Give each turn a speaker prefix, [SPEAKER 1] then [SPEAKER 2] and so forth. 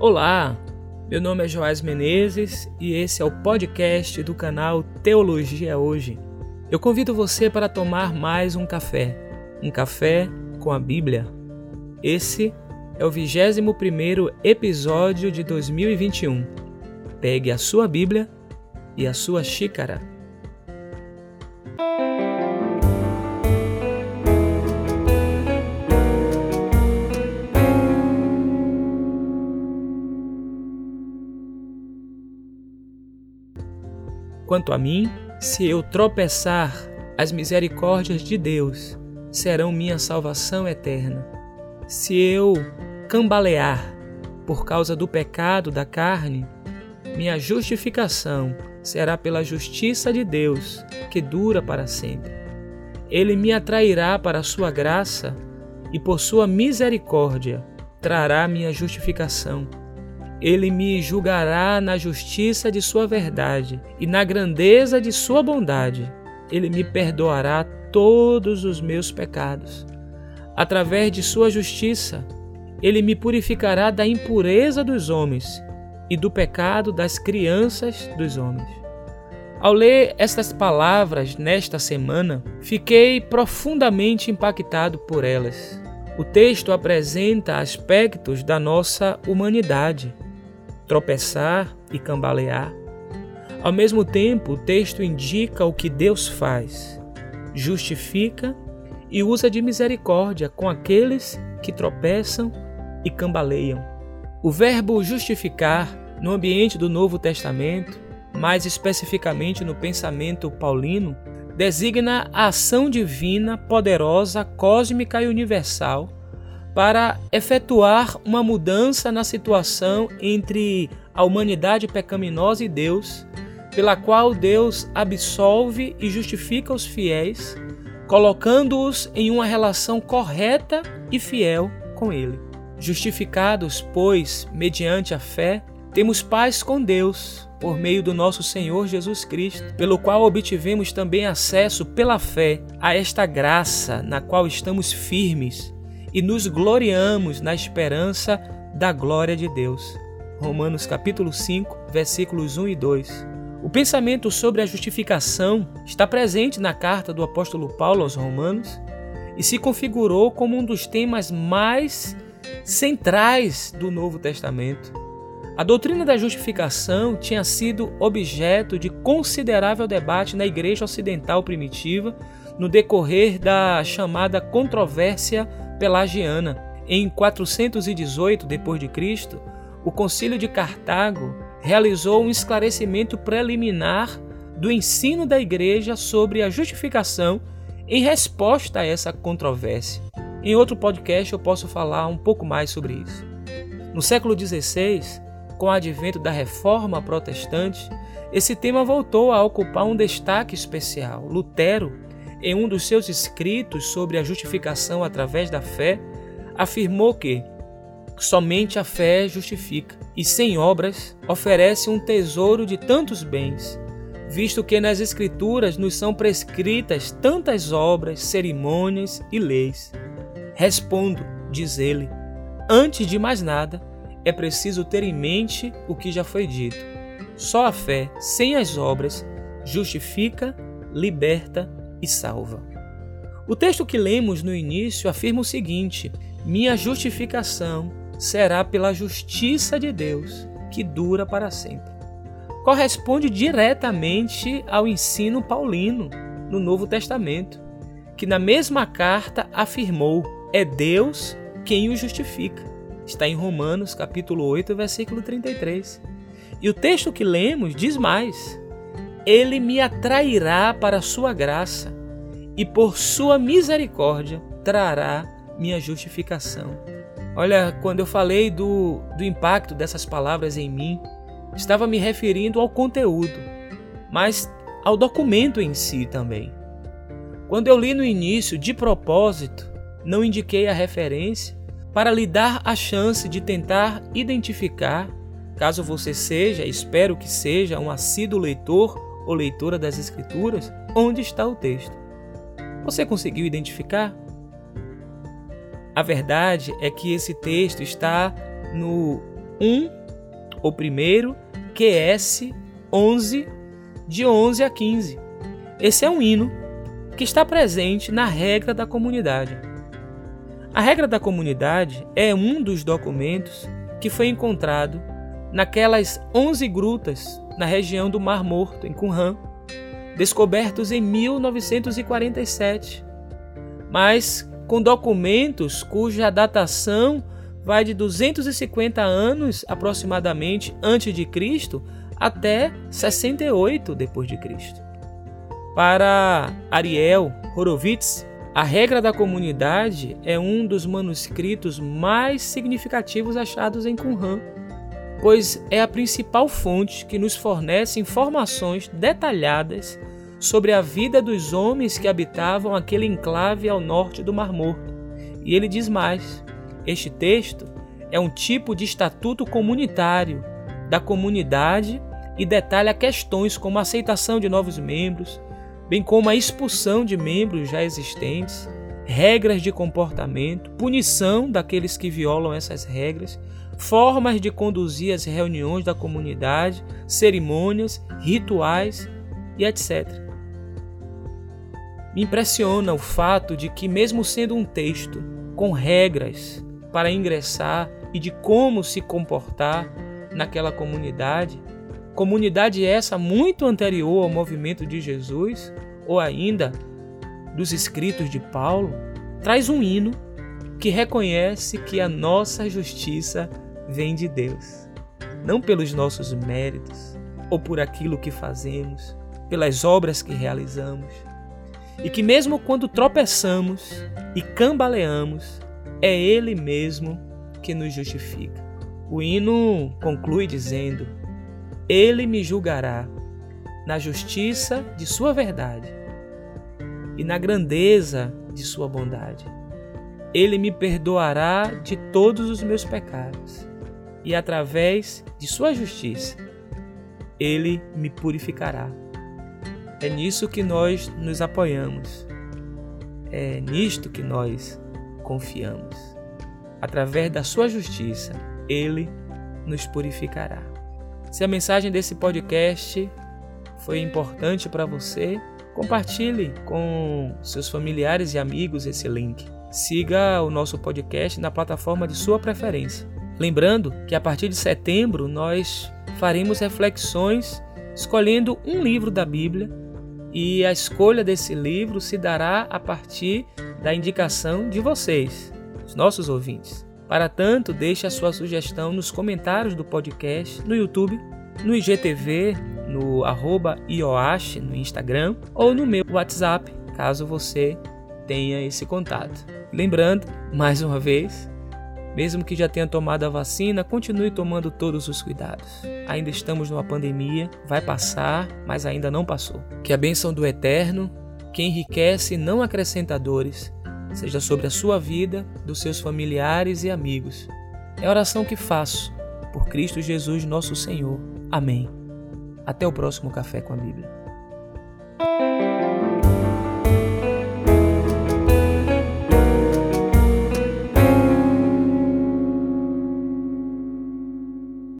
[SPEAKER 1] Olá, meu nome é Joás Menezes e esse é o podcast do canal Teologia Hoje. Eu convido você para tomar mais um café, um café com a Bíblia. Esse é o 21 episódio de 2021. Pegue a sua Bíblia e a sua xícara. Quanto a mim, se eu tropeçar, as misericórdias de Deus serão minha salvação eterna. Se eu cambalear por causa do pecado da carne, minha justificação será pela justiça de Deus, que dura para sempre. Ele me atrairá para a sua graça e por sua misericórdia trará minha justificação. Ele me julgará na justiça de sua verdade e na grandeza de sua bondade. Ele me perdoará todos os meus pecados. Através de sua justiça, ele me purificará da impureza dos homens e do pecado das crianças dos homens. Ao ler estas palavras nesta semana, fiquei profundamente impactado por elas. O texto apresenta aspectos da nossa humanidade tropeçar e cambalear. Ao mesmo tempo, o texto indica o que Deus faz, justifica e usa de misericórdia com aqueles que tropeçam e cambaleiam. O verbo justificar, no ambiente do Novo Testamento, mais especificamente no pensamento paulino, designa a ação divina, poderosa, cósmica e universal para efetuar uma mudança na situação entre a humanidade pecaminosa e Deus, pela qual Deus absolve e justifica os fiéis, colocando-os em uma relação correta e fiel com Ele. Justificados, pois, mediante a fé, temos paz com Deus por meio do nosso Senhor Jesus Cristo, pelo qual obtivemos também acesso pela fé a esta graça na qual estamos firmes e nos gloriamos na esperança da glória de Deus. Romanos capítulo 5, versículos 1 e 2. O pensamento sobre a justificação está presente na carta do apóstolo Paulo aos Romanos e se configurou como um dos temas mais centrais do Novo Testamento. A doutrina da justificação tinha sido objeto de considerável debate na igreja ocidental primitiva no decorrer da chamada controvérsia pelagiana. Em 418 d.C., o Concílio de Cartago realizou um esclarecimento preliminar do ensino da Igreja sobre a justificação em resposta a essa controvérsia. Em outro podcast eu posso falar um pouco mais sobre isso. No século XVI, com o advento da Reforma Protestante, esse tema voltou a ocupar um destaque especial. Lutero em um dos seus escritos sobre a justificação através da fé, afirmou que somente a fé justifica e sem obras oferece um tesouro de tantos bens, visto que nas Escrituras nos são prescritas tantas obras, cerimônias e leis. Respondo, diz ele, antes de mais nada, é preciso ter em mente o que já foi dito. Só a fé, sem as obras, justifica, liberta e salva. O texto que lemos no início afirma o seguinte: Minha justificação será pela justiça de Deus, que dura para sempre. Corresponde diretamente ao ensino paulino no Novo Testamento, que na mesma carta afirmou: É Deus quem o justifica. Está em Romanos, capítulo 8, versículo 33. E o texto que lemos diz mais: ele me atrairá para sua graça e por sua misericórdia trará minha justificação. Olha, quando eu falei do, do impacto dessas palavras em mim, estava me referindo ao conteúdo, mas ao documento em si também. Quando eu li no início, de propósito, não indiquei a referência para lhe dar a chance de tentar identificar, caso você seja, espero que seja, um assíduo leitor ou leitura das Escrituras, onde está o texto. Você conseguiu identificar? A verdade é que esse texto está no 1, o primeiro, QS 11, de 11 a 15. Esse é um hino que está presente na regra da comunidade. A regra da comunidade é um dos documentos que foi encontrado naquelas 11 grutas na região do Mar Morto, em Qumran, descobertos em 1947, mas com documentos cuja datação vai de 250 anos aproximadamente antes de Cristo até 68 depois de Cristo. Para Ariel Horowitz, a regra da comunidade é um dos manuscritos mais significativos achados em Qumran, pois é a principal fonte que nos fornece informações detalhadas sobre a vida dos homens que habitavam aquele enclave ao norte do Mar Morto. E ele diz mais: este texto é um tipo de estatuto comunitário da comunidade e detalha questões como a aceitação de novos membros, bem como a expulsão de membros já existentes, regras de comportamento, punição daqueles que violam essas regras, formas de conduzir as reuniões da comunidade, cerimônias, rituais e etc. Me impressiona o fato de que, mesmo sendo um texto com regras para ingressar e de como se comportar naquela comunidade, Comunidade essa muito anterior ao movimento de Jesus, ou ainda dos escritos de Paulo, traz um hino que reconhece que a nossa justiça vem de Deus, não pelos nossos méritos ou por aquilo que fazemos, pelas obras que realizamos, e que mesmo quando tropeçamos e cambaleamos, é Ele mesmo que nos justifica. O hino conclui dizendo: ele me julgará na justiça de sua verdade e na grandeza de sua bondade. Ele me perdoará de todos os meus pecados e através de sua justiça ele me purificará. É nisso que nós nos apoiamos. É nisto que nós confiamos. Através da sua justiça, ele nos purificará. Se a mensagem desse podcast foi importante para você, compartilhe com seus familiares e amigos esse link. Siga o nosso podcast na plataforma de sua preferência. Lembrando que a partir de setembro nós faremos reflexões escolhendo um livro da Bíblia e a escolha desse livro se dará a partir da indicação de vocês, os nossos ouvintes. Para tanto, deixe a sua sugestão nos comentários do podcast, no YouTube, no IGTV, no arroba IOASH, no Instagram, ou no meu WhatsApp, caso você tenha esse contato. Lembrando, mais uma vez, mesmo que já tenha tomado a vacina, continue tomando todos os cuidados. Ainda estamos numa pandemia, vai passar, mas ainda não passou. Que a bênção do Eterno, que enriquece e não acrescenta dores, seja sobre a sua vida, dos seus familiares e amigos. É a oração que faço por Cristo Jesus, nosso Senhor. Amém. Até o próximo Café com a Bíblia.